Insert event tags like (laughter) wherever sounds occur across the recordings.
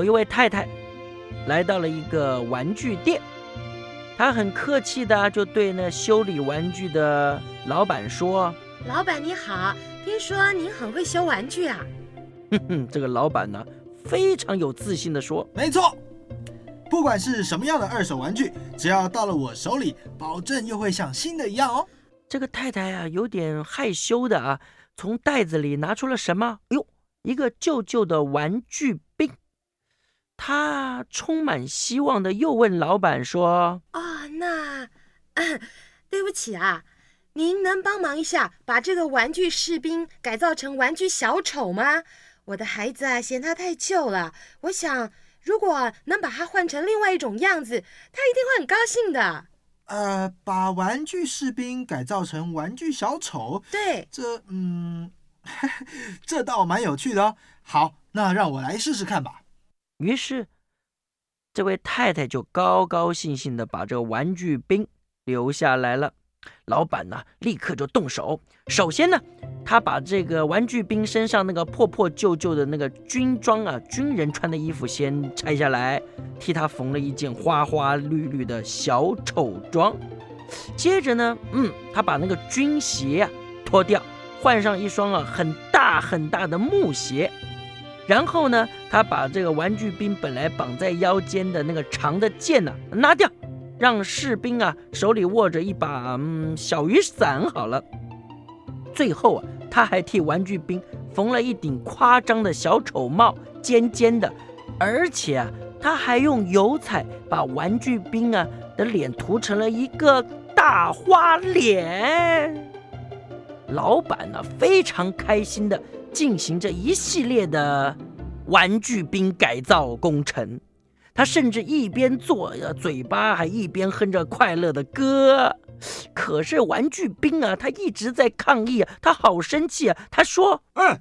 有一位太太来到了一个玩具店，她很客气的就对那修理玩具的老板说：“老板你好，听说您很会修玩具啊？”哼哼，这个老板呢非常有自信的说：“没错，不管是什么样的二手玩具，只要到了我手里，保证又会像新的一样哦。”这个太太啊有点害羞的啊，从袋子里拿出了什么？哎呦，一个旧旧的玩具兵。他充满希望的又问老板说：“哦，那，(clears throat) 对不起啊，您能帮忙一下，把这个玩具士兵改造成玩具小丑吗？我的孩子啊，嫌他太旧了。我想，如果能把它换成另外一种样子，他一定会很高兴的。”呃，把玩具士兵改造成玩具小丑，对，这，嗯，(laughs) 这倒蛮有趣的哦。好，那让我来试试看吧。于是，这位太太就高高兴兴的把这个玩具兵留下来了。老板呢，立刻就动手。首先呢，他把这个玩具兵身上那个破破旧旧的那个军装啊，军人穿的衣服先拆下来，替他缝了一件花花绿绿的小丑装。接着呢，嗯，他把那个军鞋啊脱掉，换上一双啊很大很大的木鞋。然后呢，他把这个玩具兵本来绑在腰间的那个长的剑呢拿掉，让士兵啊手里握着一把嗯小雨伞好了。最后啊，他还替玩具兵缝了一顶夸张的小丑帽，尖尖的，而且啊，他还用油彩把玩具兵啊的脸涂成了一个大花脸。老板呢非常开心的。进行着一系列的玩具兵改造工程，他甚至一边做，嘴巴还一边哼着快乐的歌。可是玩具兵啊，他一直在抗议，他好生气啊！他说：“哎，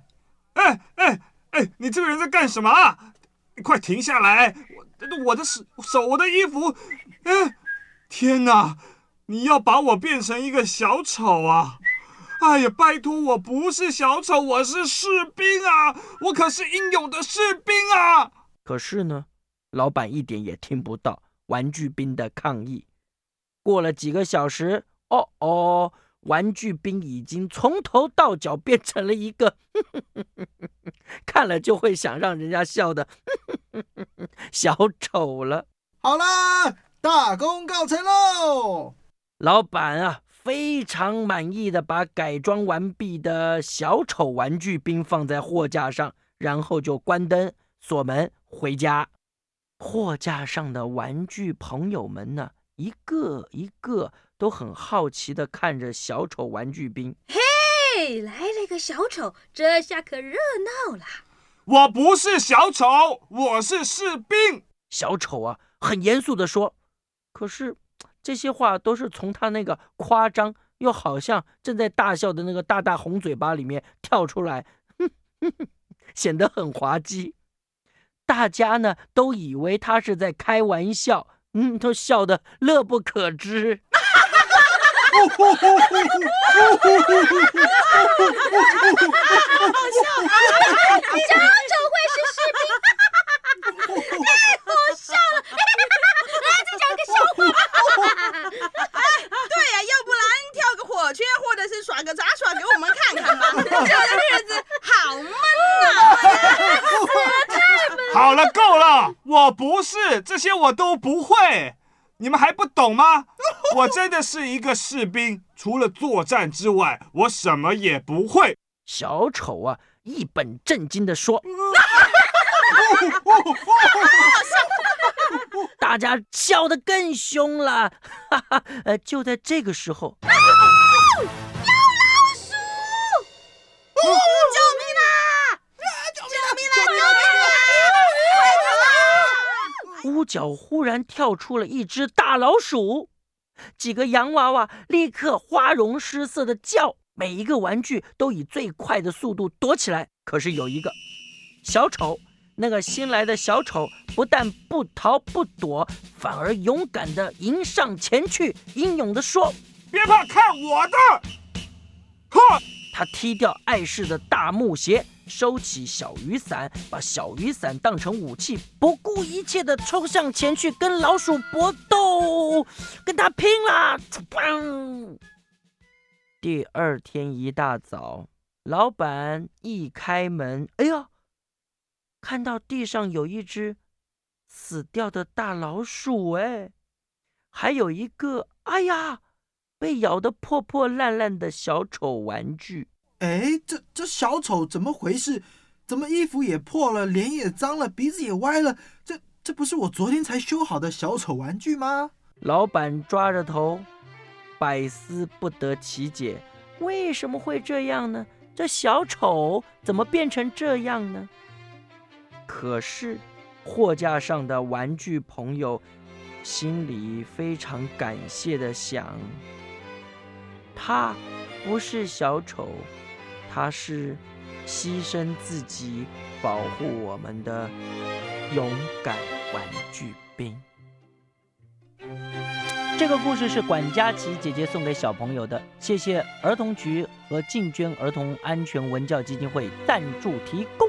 哎，哎，哎，你这个人在干什么啊？快停下来！我我的手手，我的衣服，哎，天哪！你要把我变成一个小丑啊！”哎呀，拜托，我不是小丑，我是士兵啊！我可是英勇的士兵啊！可是呢，老板一点也听不到玩具兵的抗议。过了几个小时，哦哦，玩具兵已经从头到脚变成了一个 (laughs) 看了就会想让人家笑的 (laughs) 小丑了。好啦，大功告成喽！老板啊！非常满意的把改装完毕的小丑玩具兵放在货架上，然后就关灯锁门回家。货架上的玩具朋友们呢，一个一个都很好奇的看着小丑玩具兵。嘿，来了个小丑，这下可热闹了。我不是小丑，我是士兵。小丑啊，很严肃的说。可是。这些话都是从他那个夸张又好像正在大笑的那个大大红嘴巴里面跳出来，(laughs) 显得很滑稽。大家呢都以为他是在开玩笑，嗯，都笑得乐不可支。小丑会是士兵，太好笑了！来，再讲个笑话。对呀，要不然跳个火圈，或者是耍个杂耍给我们看看嘛。这个日子好闷呐！好了，够了，我不是这些，我都不会。你们还不懂吗？(laughs) 我真的是一个士兵，除了作战之外，我什么也不会。小丑啊，一本正经的说。大家笑得更凶了。哈哈，呃，就在这个时候。(laughs) 屋角忽然跳出了一只大老鼠，几个洋娃娃立刻花容失色的叫，每一个玩具都以最快的速度躲起来。可是有一个小丑，那个新来的小丑不但不逃不躲，反而勇敢的迎上前去，英勇的说：“别怕，看我的！”呵，他踢掉碍事的大木鞋，收起小雨伞，把小雨伞当成武器，不顾一切的冲向前去，跟老鼠搏斗，跟他拼啦！砰！第二天一大早，老板一开门，哎呀，看到地上有一只死掉的大老鼠，哎，还有一个，哎呀，被咬得破破烂烂的小丑玩具。哎，这这小丑怎么回事？怎么衣服也破了，脸也脏了，鼻子也歪了？这这不是我昨天才修好的小丑玩具吗？老板抓着头，百思不得其解，为什么会这样呢？这小丑怎么变成这样呢？可是货架上的玩具朋友心里非常感谢的想：他不是小丑。他是牺牲自己保护我们的勇敢玩具兵。这个故事是管家琪姐姐送给小朋友的，谢谢儿童局和进捐儿童安全文教基金会赞助提供。